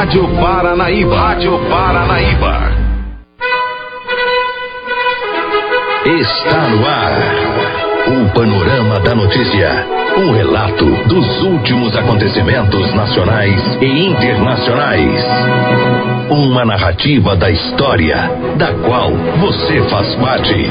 Rádio Paranaíba. Rádio Paranaíba. Está no ar. O Panorama da Notícia. Um relato dos últimos acontecimentos nacionais e internacionais. Uma narrativa da história, da qual você faz parte.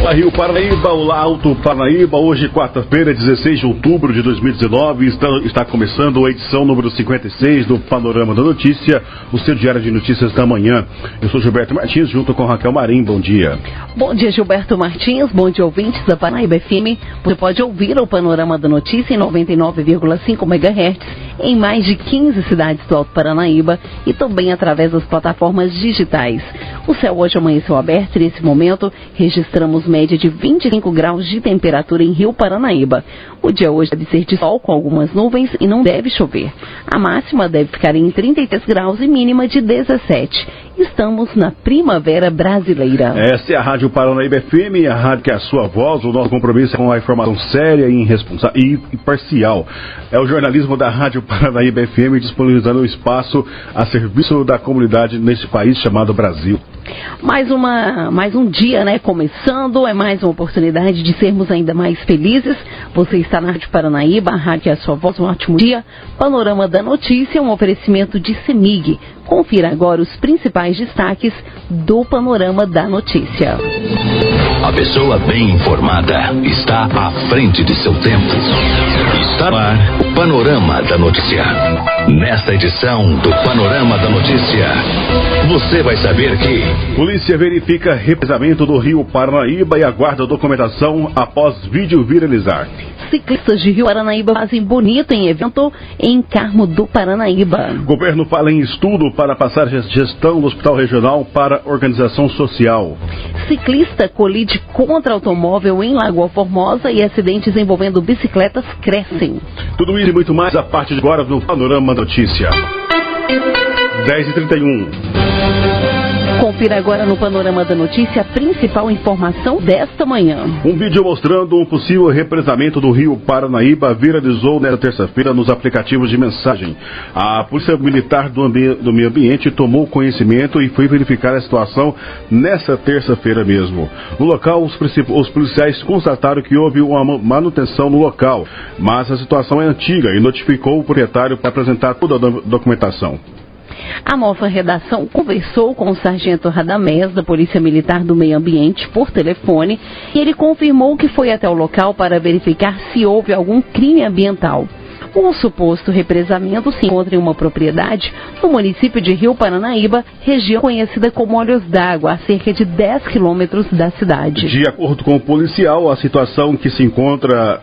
Olá, Rio Paranaíba, olá, Alto Paranaíba. Hoje, quarta-feira, 16 de outubro de 2019, está, está, começando a edição número 56 do Panorama da Notícia, o seu diário de notícias da manhã. Eu sou Gilberto Martins, junto com Raquel Marim. Bom dia. Bom dia, Gilberto Martins. Bom dia, ouvintes da Paranaíba FM. Você pode ouvir o Panorama da Notícia em 99,5 MHz em mais de 15 cidades do Alto Paranaíba e também através das plataformas digitais. O céu hoje amanheceu aberto e nesse momento registramos média de 25 graus de temperatura em Rio Paranaíba. O dia hoje deve ser de sol com algumas nuvens e não deve chover. A máxima deve ficar em 33 graus e mínima de 17. Estamos na primavera brasileira. Essa é a Rádio Paranaíba FM, a rádio que é a sua voz, o nosso compromisso é com a informação séria e, e imparcial. É o jornalismo da Rádio Paranaíba FM disponibilizando o espaço a serviço da comunidade nesse país chamado Brasil. Mais, uma, mais um dia, né? Começando, é mais uma oportunidade de sermos ainda mais felizes. Você está na Rádio Paranaíba, a rádio é a sua voz, um ótimo dia. Panorama da Notícia, um oferecimento de CEMIG. Confira agora os principais destaques do Panorama da Notícia. A pessoa bem informada está à frente de seu tempo. Está no ar Panorama da Notícia. Nesta edição do Panorama da Notícia, você vai saber que. Polícia verifica represamento do Rio Paranaíba e aguarda documentação após vídeo viralizar. Ciclistas de Rio Paranaíba fazem bonito em evento em Carmo do Paranaíba. Governo fala em estudo para passar gestão do Hospital Regional para organização social. Ciclista colide contra automóvel em Lagoa Formosa e acidentes envolvendo bicicletas crescem. Tudo isso e muito mais a partir de agora no Panorama Notícia. 10h31. Confira agora no Panorama da Notícia a principal informação desta manhã. Um vídeo mostrando um possível represamento do rio Paranaíba viralizou nesta terça-feira nos aplicativos de mensagem. A Polícia Militar do, do, Meio Ambiente tomou conhecimento e foi verificar a situação nesta terça-feira mesmo. No local, os, os policiais constataram que houve uma manutenção no local, mas a situação é antiga e notificou o proprietário para apresentar toda a documentação. A nova redação conversou com o sargento Radamés, da Polícia Militar do Meio Ambiente, por telefone, e ele confirmou que foi até o local para verificar se houve algum crime ambiental. O suposto represamento se encontra em uma propriedade no município de Rio Paranaíba, região conhecida como Olhos d'Água, a cerca de 10 quilômetros da cidade. De acordo com o policial, a situação que se encontra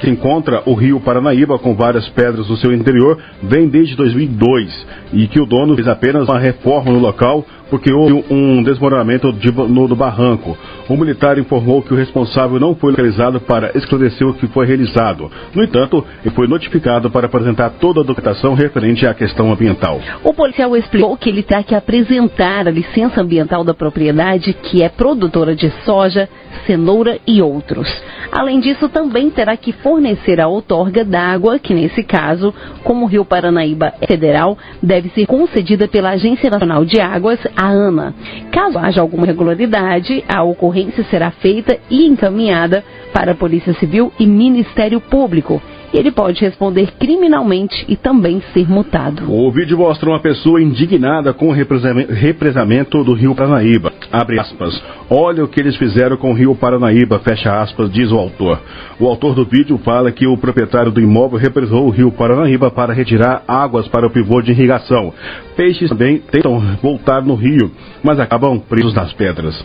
que encontra o rio Paranaíba com várias pedras no seu interior vem desde 2002 e que o dono fez apenas uma reforma no local porque houve um desmoronamento de, no, do barranco. O militar informou que o responsável não foi localizado para esclarecer o que foi realizado. No entanto, ele foi notificado para apresentar toda a documentação referente à questão ambiental. O policial explicou que ele terá que apresentar a licença ambiental da propriedade, que é produtora de soja, cenoura e outros. Além disso, também terá que fornecer a outorga d'água, que nesse caso, como o Rio Paranaíba é federal, deve ser concedida pela Agência Nacional de Águas, a ANA. Caso haja alguma irregularidade, a ocorrência será feita e encaminhada para a Polícia Civil e Ministério Público ele pode responder criminalmente e também ser multado. O vídeo mostra uma pessoa indignada com o represamento do Rio Paranaíba. Abre aspas. Olha o que eles fizeram com o Rio Paranaíba, fecha aspas, diz o autor. O autor do vídeo fala que o proprietário do imóvel represou o Rio Paranaíba para retirar águas para o pivô de irrigação. Peixes também tentam voltar no rio, mas acabam presos nas pedras.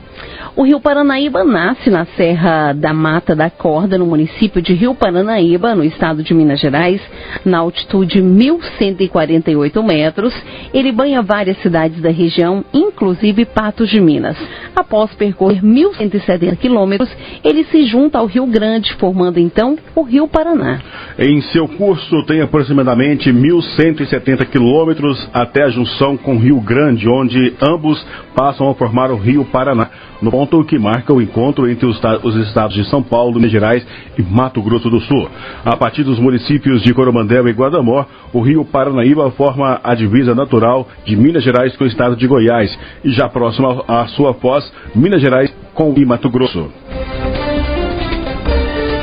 O Rio Paranaíba nasce na Serra da Mata da Corda, no município de Rio Paranaíba, no estado de Minas Gerais, na altitude 1.148 metros. Ele banha várias cidades da região, inclusive Patos de Minas. Após percorrer 1.170 quilômetros, ele se junta ao Rio Grande, formando então o Rio Paraná. Em seu curso tem aproximadamente 1.170 quilômetros até a junção com o Rio Grande, onde ambos passam a formar o Rio Paraná, no ponto que marca o encontro entre os, os estados de São Paulo, Minas Gerais e Mato Grosso do Sul. A partir dos municípios de Coromandel e Guadamor, o Rio Paranaíba forma a divisa natural de Minas Gerais com o estado de Goiás e já próximo à sua foz, Minas Gerais com o Mato Grosso.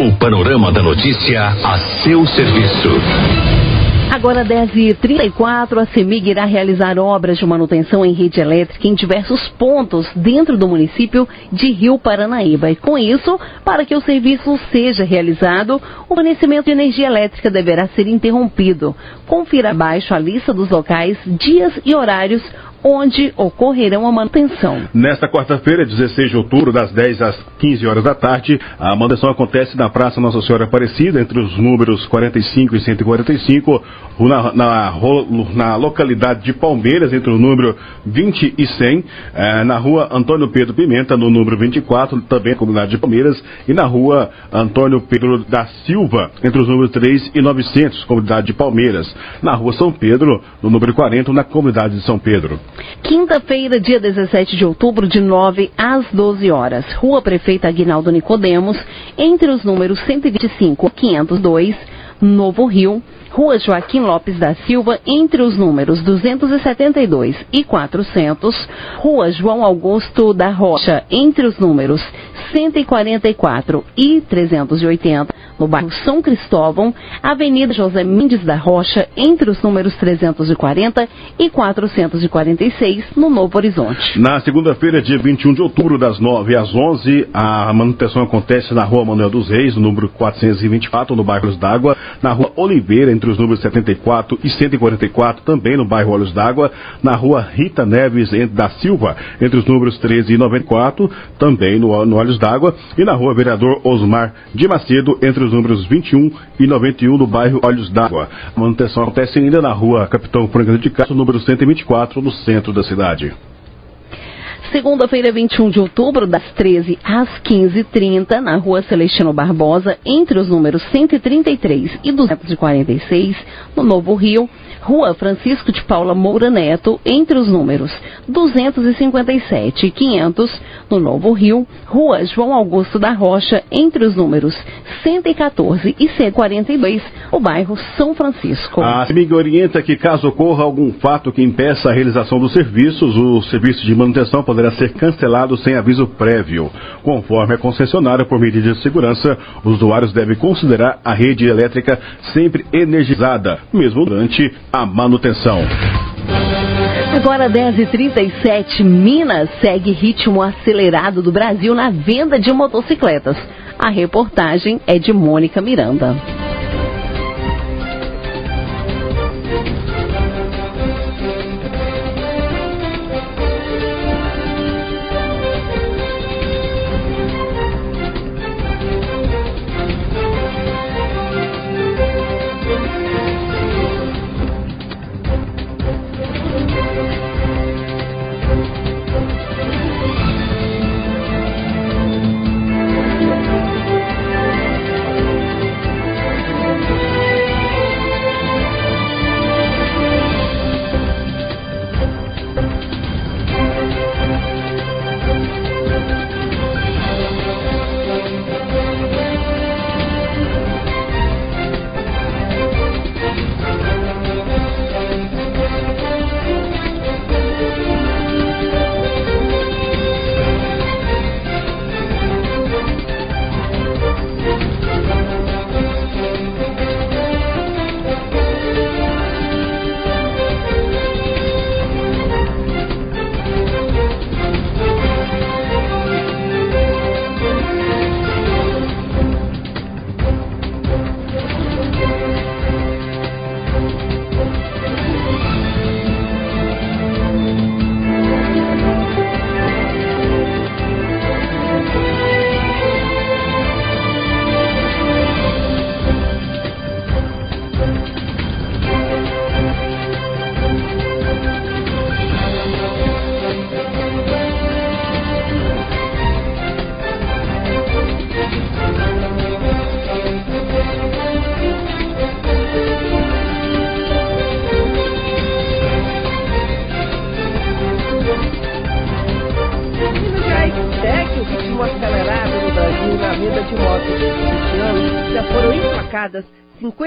O panorama da notícia a seu serviço. Agora 10h34, a CEMIG irá realizar obras de manutenção em rede elétrica em diversos pontos dentro do município de Rio Paranaíba. E com isso, para que o serviço seja realizado, o fornecimento de energia elétrica deverá ser interrompido. Confira abaixo a lista dos locais, dias e horários onde ocorrerão a manutenção. Nesta quarta-feira, 16 de outubro, das 10 às 15 horas da tarde, a manutenção acontece na Praça Nossa Senhora Aparecida, entre os números 45 e 145, na, na, na localidade de Palmeiras, entre o número 20 e 100, eh, na rua Antônio Pedro Pimenta, no número 24, também na comunidade de Palmeiras, e na rua Antônio Pedro da Silva, entre os números 3 e 900, comunidade de Palmeiras, na rua São Pedro, no número 40, na comunidade de São Pedro. Quinta-feira, dia 17 de outubro, de 9 às 12 horas. Rua Prefeita Aguinaldo Nicodemos, entre os números 125 e 502, Novo Rio, Rua Joaquim Lopes da Silva, entre os números 272 e 400, Rua João Augusto da Rocha, entre os números 144 e 380, no bairro São Cristóvão, Avenida José Mendes da Rocha, entre os números 340 e 446, no Novo Horizonte. Na segunda-feira, dia 21 de outubro, das 9 às 11, a manutenção acontece na Rua Manuel dos Reis, número 424, no bairro d'Água, na Rua Oliveira, entre os números 74 e 144, também no bairro Olhos d'Água, na Rua Rita Neves da Silva, entre os números 13 e 94, também no, no Olhos d'Água, e na Rua Vereador Osmar de Macedo, entre os números 21 e 91 no bairro Olhos d'Água. A manutenção acontece ainda na rua Capitão Franca de Castro, número 124, no centro da cidade. Segunda-feira, 21 de outubro, das 13 às 15h30, na rua Celestino Barbosa, entre os números 133 e 246, no Novo Rio, Rua Francisco de Paula Moura Neto, entre os números 257 e 500, no Novo Rio, Rua João Augusto da Rocha, entre os números 114 e 142, o bairro São Francisco. A CEMIG orienta que caso ocorra algum fato que impeça a realização dos serviços, o serviço de manutenção poderá ser cancelado sem aviso prévio. Conforme a concessionária, por medida de segurança, os usuários devem considerar a rede elétrica sempre energizada, mesmo durante a manutenção. Agora 10h37, Minas segue ritmo acelerado do Brasil na venda de motocicletas. A reportagem é de Mônica Miranda.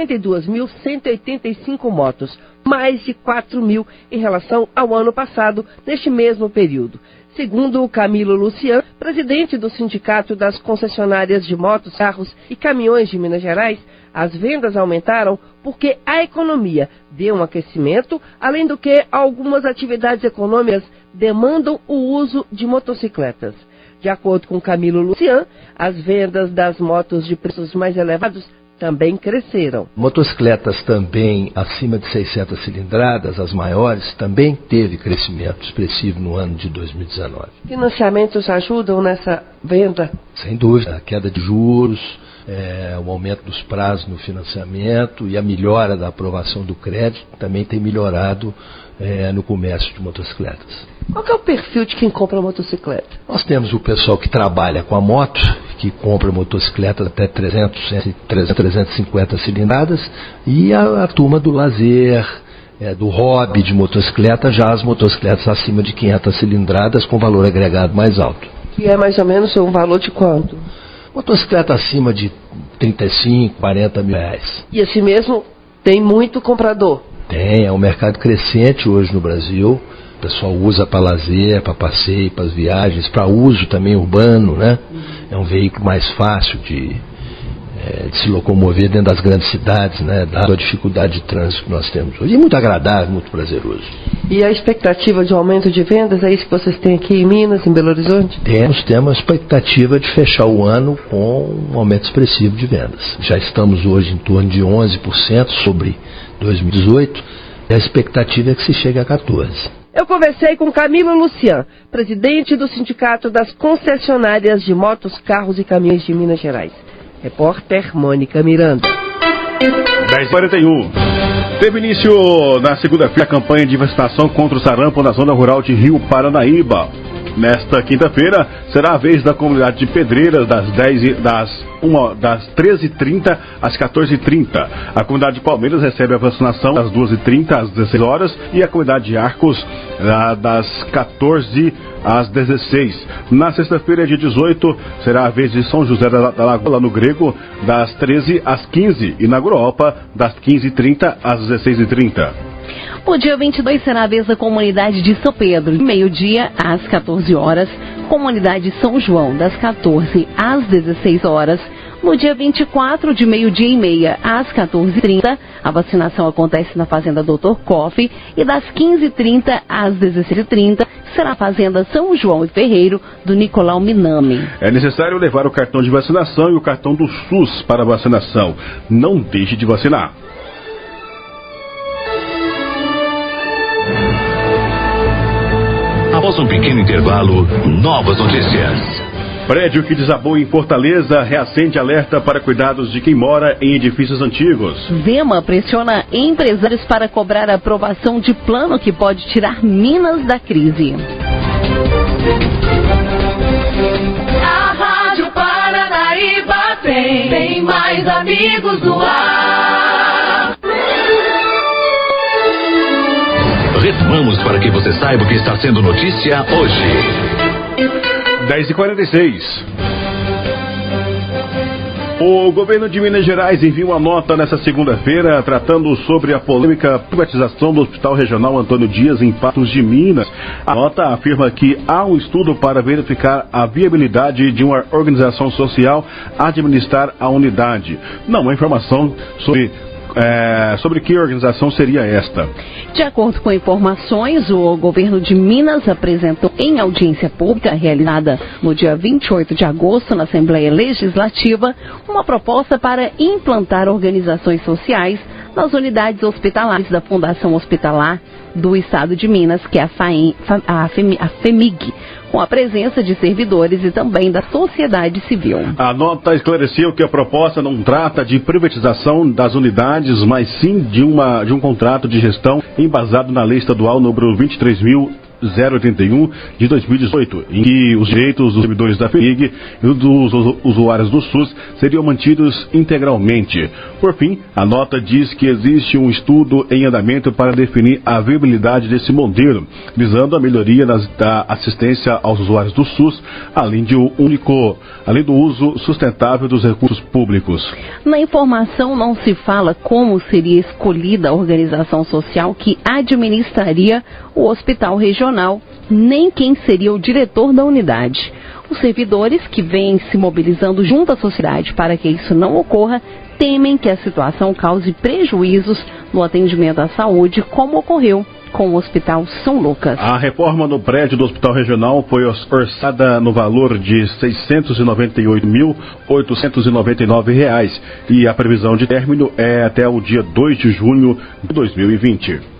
52.185 motos, mais de 4 mil em relação ao ano passado, neste mesmo período. Segundo Camilo Lucian, presidente do Sindicato das Concessionárias de Motos, Carros e Caminhões de Minas Gerais, as vendas aumentaram porque a economia deu um aquecimento, além do que algumas atividades econômicas demandam o uso de motocicletas. De acordo com Camilo Lucian, as vendas das motos de preços mais elevados também cresceram. Motocicletas também acima de 600 cilindradas, as maiores, também teve crescimento expressivo no ano de 2019. Financiamentos ajudam nessa venda? Sem dúvida, a queda de juros, é, o aumento dos prazos no financiamento e a melhora da aprovação do crédito também tem melhorado é, no comércio de motocicletas. Qual é o perfil de quem compra motocicleta? Nós temos o pessoal que trabalha com a moto, que compra motocicletas até 300, 350 cilindradas, e a, a turma do lazer, é, do hobby de motocicleta, já as motocicletas acima de 500 cilindradas com valor agregado mais alto. Que é mais ou menos um valor de quanto? Motocicleta acima de 35, 40 mil reais. E assim mesmo tem muito comprador? Tem, é um mercado crescente hoje no Brasil. O pessoal usa para lazer, para passeio, para as viagens, para uso também urbano, né? É um veículo mais fácil de, é, de, se locomover dentro das grandes cidades, né? Dada a dificuldade de trânsito que nós temos hoje. E muito agradável, muito prazeroso. E a expectativa de aumento de vendas, é isso que vocês têm aqui em Minas, em Belo Horizonte? Temos, temos a expectativa de fechar o ano com um aumento expressivo de vendas. Já estamos hoje em torno de 11% sobre 2018 e a expectativa é que se chegue a 14%. Eu conversei com Camilo Lucian, presidente do Sindicato das Concessionárias de Motos, Carros e Caminhões de Minas Gerais. Repórter Mônica Miranda. 1041. Teve início na segunda-feira a campanha de vacinação contra o sarampo na zona rural de Rio Paranaíba. Nesta quinta-feira será a vez da comunidade de Pedreiras das 10 das das 13h30 às 14h30. A comunidade de Palmeiras recebe a vacinação das 2h30 às 16 horas e a comunidade de Arcos das 14 às 16. Na sexta-feira, dia 18, será a vez de São José da, da Lagoa, no Grego, das 13 às 15 e na Guropa, das 15h30 às 16h30. O dia 22 será a vez da comunidade de São Pedro, meio-dia às 14 horas, comunidade São João, das 14 às 16 horas. No dia 24, de meio-dia e meia às 14h30, a vacinação acontece na Fazenda Doutor Coffee e das 15h30 às 16h30 será a Fazenda São João e Ferreiro do Nicolau Minami. É necessário levar o cartão de vacinação e o cartão do SUS para vacinação. Não deixe de vacinar. Após um pequeno intervalo, novas notícias. Prédio que desabou em Fortaleza reacende alerta para cuidados de quem mora em edifícios antigos. Zema pressiona empresários para cobrar a aprovação de plano que pode tirar Minas da crise. A Rádio Paranaíba tem, tem mais amigos no ar. Retomamos para que você saiba o que está sendo notícia hoje. 10h46. O governo de Minas Gerais envia uma nota nesta segunda-feira tratando sobre a polêmica privatização do Hospital Regional Antônio Dias em Patos de Minas. A nota afirma que há um estudo para verificar a viabilidade de uma organização social administrar a unidade. Não há informação sobre é, sobre que organização seria esta? De acordo com informações, o governo de Minas apresentou em audiência pública realizada no dia 28 de agosto na Assembleia Legislativa uma proposta para implantar organizações sociais nas unidades hospitalares da Fundação Hospitalar do Estado de Minas, que é a, FAEM, a, FEMIG, com a presença de servidores e também da sociedade civil. A nota esclareceu que a proposta não trata de privatização das unidades, mas sim de, uma, de um contrato de gestão embasado na lei estadual número 23.000 081 de 2018, em que os direitos dos servidores da FEMIG e dos usuários do SUS seriam mantidos integralmente. Por fim, a nota diz que existe um estudo em andamento para definir a viabilidade desse modelo, visando a melhoria nas, da assistência aos usuários do SUS, além de um único, além do uso sustentável dos recursos públicos. Na informação não se fala como seria escolhida a organização social que administraria o hospital regional, nem quem seria o diretor da unidade. Os servidores que vêm se mobilizando junto à sociedade para que isso não ocorra temem que a situação cause prejuízos no atendimento à saúde, como ocorreu com o Hospital São Lucas. A reforma no prédio do Hospital Regional foi orçada no valor de R$ 698.899 e a previsão de término é até o dia 2 de junho de 2020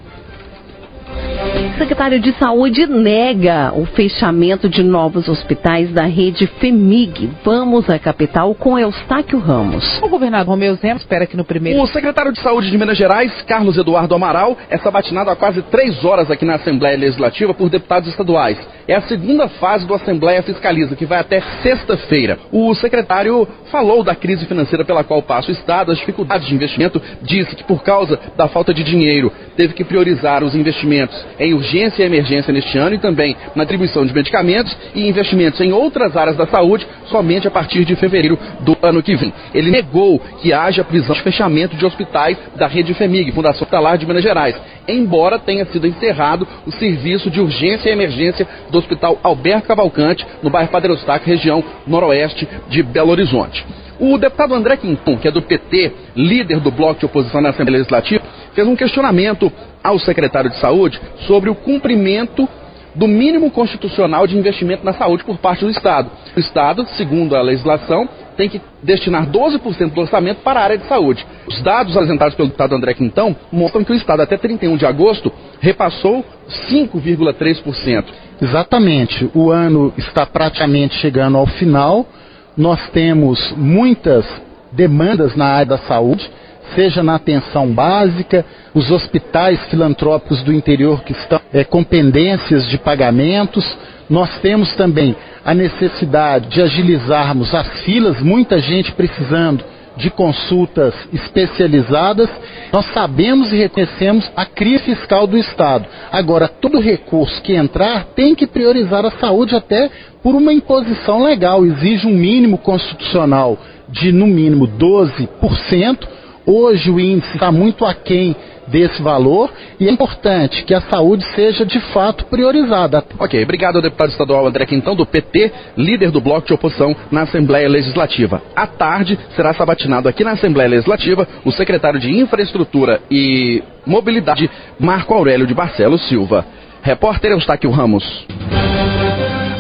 secretário de Saúde nega o fechamento de novos hospitais da rede FEMIG. Vamos à capital com Eustáquio Ramos. O governador Romeu Zema espera que no primeiro... O secretário de Saúde de Minas Gerais, Carlos Eduardo Amaral, é sabatinado há quase três horas aqui na Assembleia Legislativa por deputados estaduais. É a segunda fase do Assembleia Fiscaliza, que vai até sexta-feira. O secretário falou da crise financeira pela qual passa o Estado, as dificuldades de investimento, disse que por causa da falta de dinheiro teve que priorizar os investimentos em urgência e emergência neste ano e também na atribuição de medicamentos e investimentos em outras áreas da saúde somente a partir de fevereiro do ano que vem. Ele negou que haja prisão de fechamento de hospitais da rede FEMIG, Fundação Hospitalar de Minas Gerais, embora tenha sido encerrado o serviço de urgência e emergência do Hospital Alberto Cavalcante, no bairro Padre Eustáquio, região noroeste de Belo Horizonte. O deputado André Quinton, que é do PT, líder do bloco de oposição na Assembleia Legislativa, fez um questionamento ao secretário de Saúde sobre o cumprimento do mínimo constitucional de investimento na saúde por parte do Estado. O Estado, segundo a legislação, tem que destinar 12% do orçamento para a área de saúde. Os dados apresentados pelo deputado André Quintão mostram que o Estado, até 31 de agosto, repassou 5,3%. Exatamente. O ano está praticamente chegando ao final. Nós temos muitas demandas na área da saúde, seja na atenção básica, os hospitais filantrópicos do interior que estão é, com pendências de pagamentos. Nós temos também a necessidade de agilizarmos as filas, muita gente precisando de consultas especializadas. Nós sabemos e reconhecemos a crise fiscal do Estado. Agora, todo recurso que entrar tem que priorizar a saúde até por uma imposição legal. Exige um mínimo constitucional de, no mínimo, 12%. Hoje o índice está muito aquém desse valor e é importante que a saúde seja de fato priorizada. Ok, obrigado ao deputado estadual André Quintão, do PT, líder do bloco de oposição na Assembleia Legislativa. À tarde será sabatinado aqui na Assembleia Legislativa o secretário de Infraestrutura e Mobilidade, Marco Aurélio de Barcelos Silva. Repórter Eustáquio Ramos.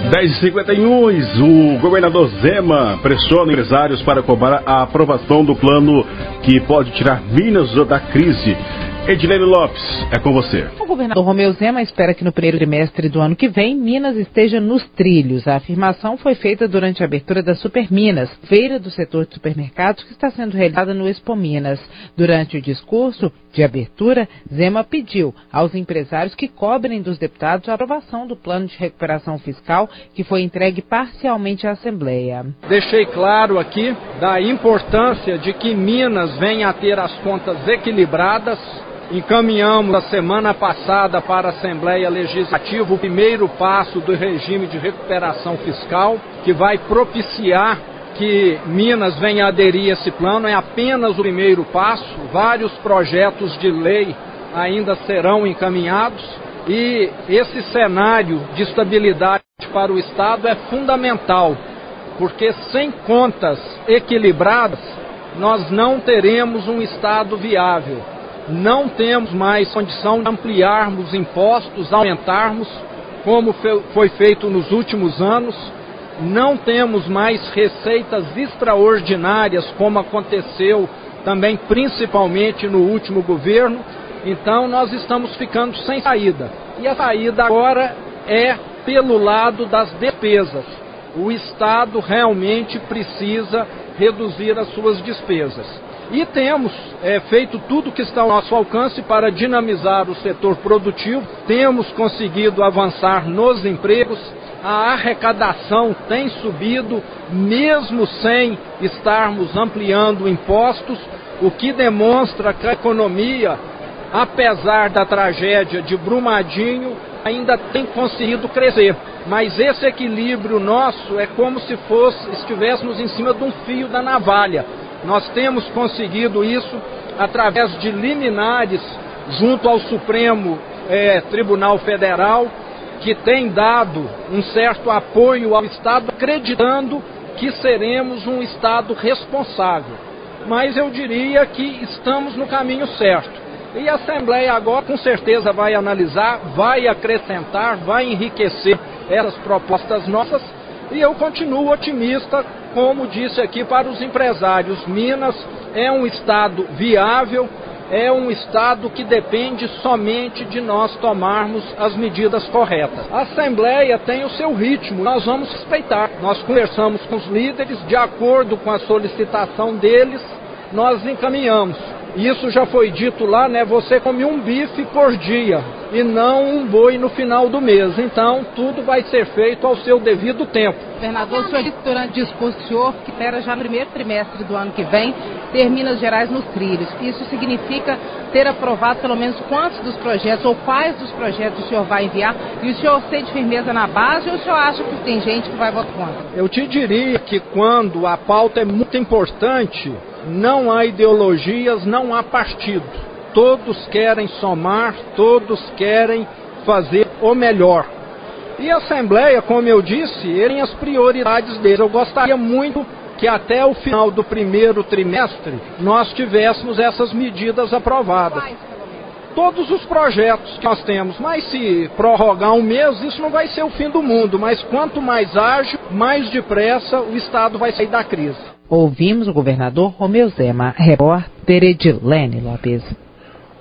10h51, o governador Zema pressiona empresários para cobrar a aprovação do plano que pode tirar Minas da crise. Edilene Lopes, é com você. O governador Romeu Zema espera que no primeiro trimestre do ano que vem, Minas esteja nos trilhos. A afirmação foi feita durante a abertura da Super Minas, feira do setor de supermercados que está sendo realizada no Expo Minas. Durante o discurso de abertura, Zema pediu aos empresários que cobrem dos deputados a aprovação do plano de recuperação fiscal que foi entregue parcialmente à Assembleia. Deixei claro aqui da importância de que Minas venha a ter as contas equilibradas Encaminhamos a semana passada para a Assembleia Legislativa o primeiro passo do regime de recuperação fiscal, que vai propiciar que Minas venha aderir a esse plano. É apenas o primeiro passo. Vários projetos de lei ainda serão encaminhados e esse cenário de estabilidade para o Estado é fundamental, porque sem contas equilibradas, nós não teremos um Estado viável não temos mais condição de ampliarmos impostos, aumentarmos, como foi feito nos últimos anos, não temos mais receitas extraordinárias, como aconteceu também principalmente no último governo, então nós estamos ficando sem saída. E a saída agora é pelo lado das despesas. O Estado realmente precisa reduzir as suas despesas. E temos é, feito tudo que está ao nosso alcance para dinamizar o setor produtivo, temos conseguido avançar nos empregos, a arrecadação tem subido, mesmo sem estarmos ampliando impostos, o que demonstra que a economia, apesar da tragédia de Brumadinho, ainda tem conseguido crescer. Mas esse equilíbrio nosso é como se fosse, estivéssemos em cima de um fio da navalha. Nós temos conseguido isso através de liminares junto ao Supremo é, Tribunal Federal, que tem dado um certo apoio ao Estado, acreditando que seremos um Estado responsável. Mas eu diria que estamos no caminho certo. E a Assembleia agora com certeza vai analisar, vai acrescentar, vai enriquecer essas propostas nossas. E eu continuo otimista, como disse aqui, para os empresários. Minas é um estado viável, é um Estado que depende somente de nós tomarmos as medidas corretas. A Assembleia tem o seu ritmo, nós vamos respeitar. Nós conversamos com os líderes, de acordo com a solicitação deles, nós encaminhamos. Isso já foi dito lá, né? Você come um bife por dia e não um boi no final do mês. Então, tudo vai ser feito ao seu devido tempo. Governador, o senhor disse durante o discurso do senhor que espera já no primeiro trimestre do ano que vem ter Minas Gerais nos trilhos. Isso significa ter aprovado pelo menos quantos dos projetos ou quais dos projetos o senhor vai enviar? E o senhor sente firmeza na base ou o senhor acha que tem gente que vai votar contra? Eu te diria que quando a pauta é muito importante, não há ideologias, não há partido. Todos querem somar, todos querem fazer o melhor. E a Assembleia, como eu disse, tem as prioridades deles. Eu gostaria muito que até o final do primeiro trimestre nós tivéssemos essas medidas aprovadas. Todos os projetos que nós temos, mas se prorrogar um mês, isso não vai ser o fim do mundo, mas quanto mais ágil, mais depressa o Estado vai sair da crise. Ouvimos o governador Romeu Zema, repórter Edilene Lopes.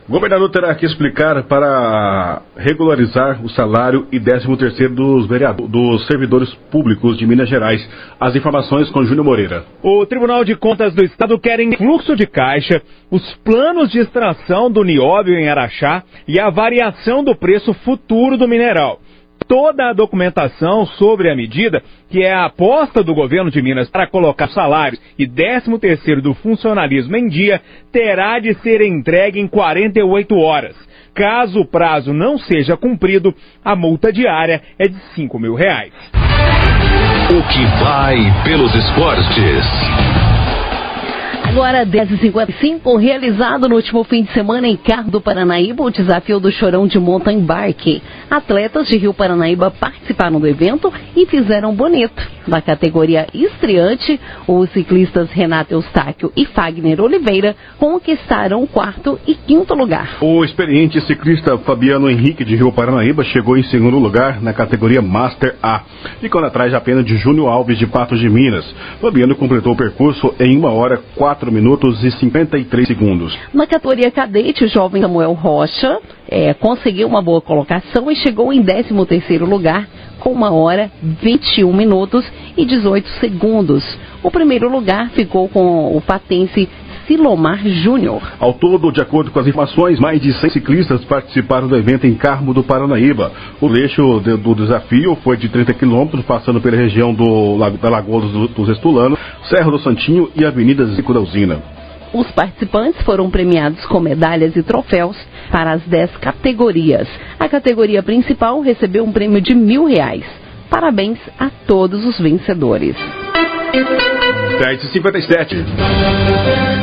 O governador terá que explicar para regularizar o salário e 13 terceiro dos, dos servidores públicos de Minas Gerais. As informações com Júnior Moreira. O Tribunal de Contas do Estado quer em fluxo de caixa os planos de extração do nióbio em Araxá e a variação do preço futuro do mineral toda a documentação sobre a medida, que é a aposta do governo de Minas para colocar salários e 13 terceiro do funcionalismo em dia, terá de ser entregue em 48 horas. Caso o prazo não seja cumprido, a multa diária é de 5 mil reais. O que vai pelos esportes. Agora, 10h55, realizado no último fim de semana em Carro do Paranaíba, o desafio do Chorão de Mountain Bike. Atletas de Rio Paranaíba participaram do evento e fizeram bonito. Na categoria estreante, os ciclistas Renato Eustáquio e Fagner Oliveira conquistaram o quarto e quinto lugar. O experiente ciclista Fabiano Henrique de Rio Paranaíba chegou em segundo lugar na categoria Master A, ficando atrás apenas de Júnior Alves de Patos de Minas. Fabiano completou o percurso em uma hora, quatro 4 minutos e 53 segundos. Na categoria cadete, o jovem Samuel Rocha é, conseguiu uma boa colocação e chegou em 13º lugar com uma hora 21 minutos e 18 segundos. O primeiro lugar ficou com o patense Silomar Júnior. Ao todo, de acordo com as informações, mais de 100 ciclistas participaram do evento em Carmo do Paranaíba. O eixo do desafio foi de 30 quilômetros, passando pela região do, da Lagoa dos, dos Estulanos, Serra do Santinho e Avenida Zico da Usina. Os participantes foram premiados com medalhas e troféus para as 10 categorias. A categoria principal recebeu um prêmio de mil reais. Parabéns a todos os vencedores. 10h57.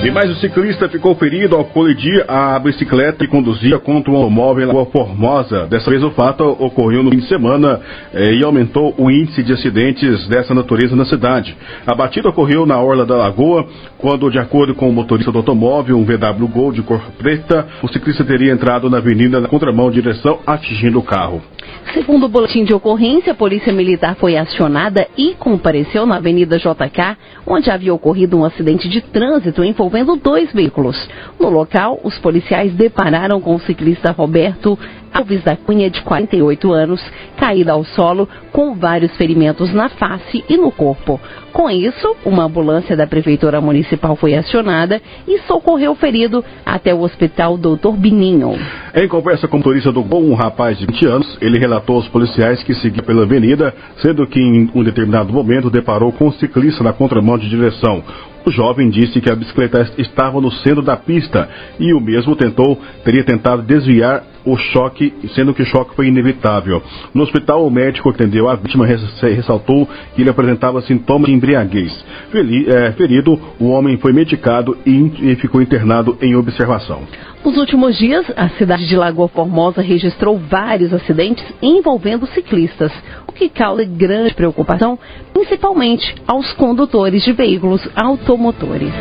E mais um ciclista ficou ferido ao colidir a bicicleta que conduzia contra um automóvel na Rua Formosa. Dessa vez o fato ocorreu no fim de semana eh, e aumentou o índice de acidentes dessa natureza na cidade. A batida ocorreu na Orla da Lagoa, quando, de acordo com o motorista do automóvel, um VW Gol de cor preta, o ciclista teria entrado na avenida na contramão direção, atingindo o carro. Segundo o boletim de ocorrência, a Polícia Militar foi acionada e compareceu na Avenida JK, onde havia ocorrido um acidente de trânsito envolvendo dois veículos. No local, os policiais depararam com o ciclista Roberto Alves da Cunha, de 48 anos, caída ao solo com vários ferimentos na face e no corpo. Com isso, uma ambulância da Prefeitura Municipal foi acionada e socorreu o ferido até o Hospital Doutor Bininho. Em conversa com o motorista do Gol, um rapaz de 20 anos, ele relatou aos policiais que seguia pela avenida, sendo que em um determinado momento deparou com um ciclista na contramão de direção. O jovem disse que a bicicleta estava no centro da pista e o mesmo tentou, teria tentado desviar o choque, sendo que o choque foi inevitável. No hospital, o médico atendeu a vítima ressaltou que ele apresentava sintomas de embriaguez. É, ferido, o homem foi medicado e ficou internado em observação. Nos últimos dias, a cidade de Lagoa Formosa registrou vários acidentes envolvendo ciclistas, o que causa grande preocupação, principalmente aos condutores de veículos automotores.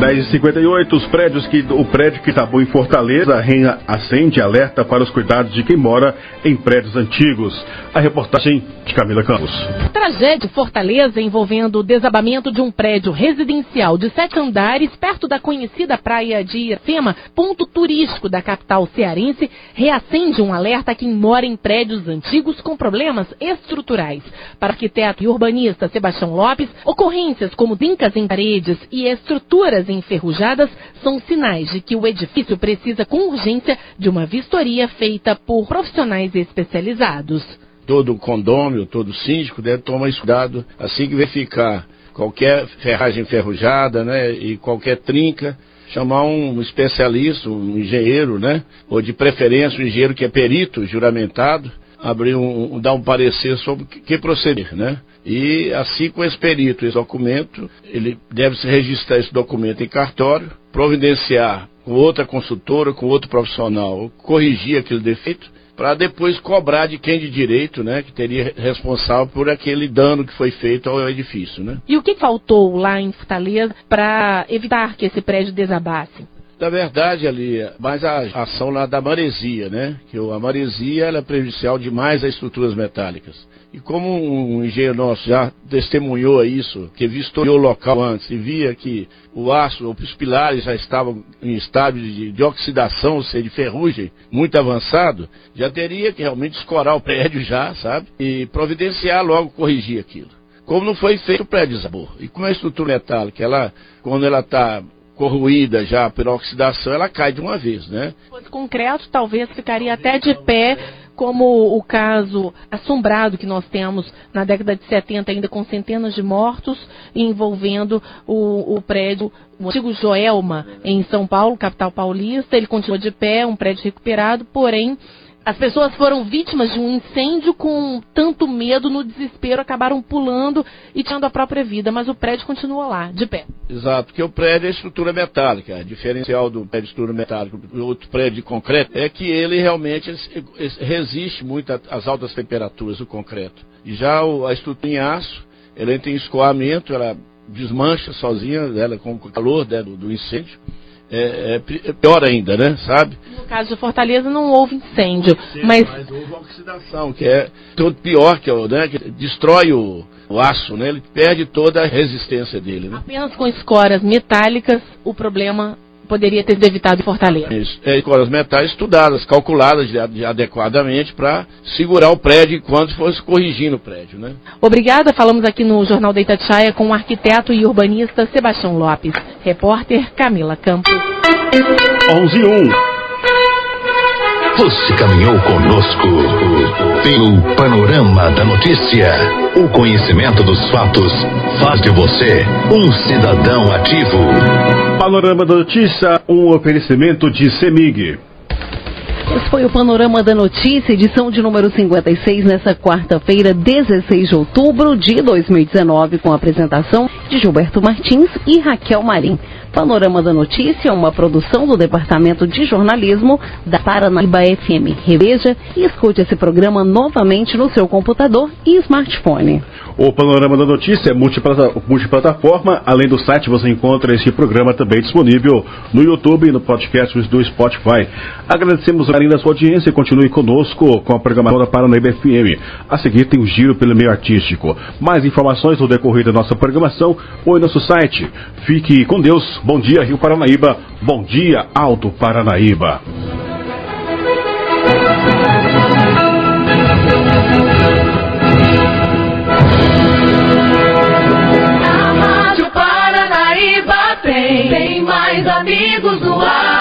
10h58, os prédios que, o prédio que acabou em Fortaleza acende alerta para os cuidados de quem mora em prédios antigos. A reportagem de Camila Campos. Tragédia Fortaleza envolvendo o desabamento de um prédio residencial de sete andares perto da conhecida praia de Iracema, ponto turístico da capital cearense, reacende um alerta a quem mora em prédios antigos com problemas estruturais. Para arquiteto e urbanista Sebastião Lopes, ocorrências como brincas em paredes e estruturas enferrujadas são sinais de que o edifício precisa com urgência de uma vistoria feita por profissionais especializados. Todo condômino, todo síndico deve tomar esse cuidado assim que verificar qualquer ferragem enferrujada né, e qualquer trinca, chamar um especialista, um engenheiro, né, ou de preferência um engenheiro que é perito, juramentado, abrir um, dar um parecer sobre que, que proceder, né? E assim com esse perito, esse documento, ele deve se registrar esse documento em cartório, providenciar com outra consultora, com outro profissional, corrigir aquele defeito, para depois cobrar de quem de direito, né, que teria responsável por aquele dano que foi feito ao edifício, né? E o que faltou lá em Fortaleza para evitar que esse prédio desabasse? Na verdade, ali, mais a ação lá da maresia, né? Que a maresia ela é prejudicial demais às estruturas metálicas. E como um engenheiro nosso já testemunhou isso, que vistoriou o local antes e via que o aço, os pilares já estavam em estado de, de oxidação, ou seja, de ferrugem muito avançado, já teria que realmente escorar o prédio já, sabe? E providenciar logo corrigir aquilo. Como não foi feito, o prédio desabou. E como a estrutura metálica, ela, quando ela está corroída já pela oxidação, ela cai de uma vez, né? Se fosse concreto, talvez ficaria até de pé como o caso assombrado que nós temos na década de 70, ainda com centenas de mortos, envolvendo o, o prédio, o antigo Joelma, em São Paulo, capital paulista. Ele continua de pé, um prédio recuperado, porém as pessoas foram vítimas de um incêndio com tanto medo, no desespero, acabaram pulando e tirando a própria vida, mas o prédio continua lá, de pé. Exato, porque o prédio é estrutura metálica. A diferencial do prédio de estrutura metálica do outro prédio de concreto é que ele realmente resiste muito às altas temperaturas do concreto. E já a estrutura em aço, ela entra em escoamento, ela desmancha sozinha, ela com o calor né, do incêndio é, é, pior ainda, né? Sabe? No caso de Fortaleza não houve incêndio, Sim, mas... mas houve oxidação, que é tudo pior que, né, que destrói o, o aço, né? Ele perde toda a resistência dele, né? Apenas com escoras metálicas o problema poderia ter evitado em Fortaleza. Isso. É, escolas metais estudadas, calculadas de, de, adequadamente para segurar o prédio enquanto fosse corrigindo o prédio. Né? Obrigada. Falamos aqui no Jornal da Itatiaia com o arquiteto e urbanista Sebastião Lopes. Repórter Camila Campos. 11 1. Você caminhou conosco pelo panorama da notícia. O conhecimento dos fatos faz de você um cidadão ativo. Panorama da Notícia, um oferecimento de Semig. Esse foi o Panorama da Notícia, edição de número 56, nessa quarta-feira, 16 de outubro de 2019, com a apresentação de Gilberto Martins e Raquel Marim. Panorama da Notícia, uma produção do Departamento de Jornalismo da Paranaíba FM. Reveja e escute esse programa novamente no seu computador e smartphone. O Panorama da Notícia é multiplataforma. Além do site, você encontra esse programa também disponível no YouTube e no podcast do Spotify. Agradecemos o carinho da sua audiência e continue conosco com a programação da Paranaíba FM. A seguir tem o Giro pelo Meio Artístico. Mais informações no decorrer da nossa programação ou em nosso site. Fique com Deus. Bom dia, Rio Paranaíba. Bom dia, Alto Paranaíba. A Rádio Paranaíba tem, tem mais amigos no ar.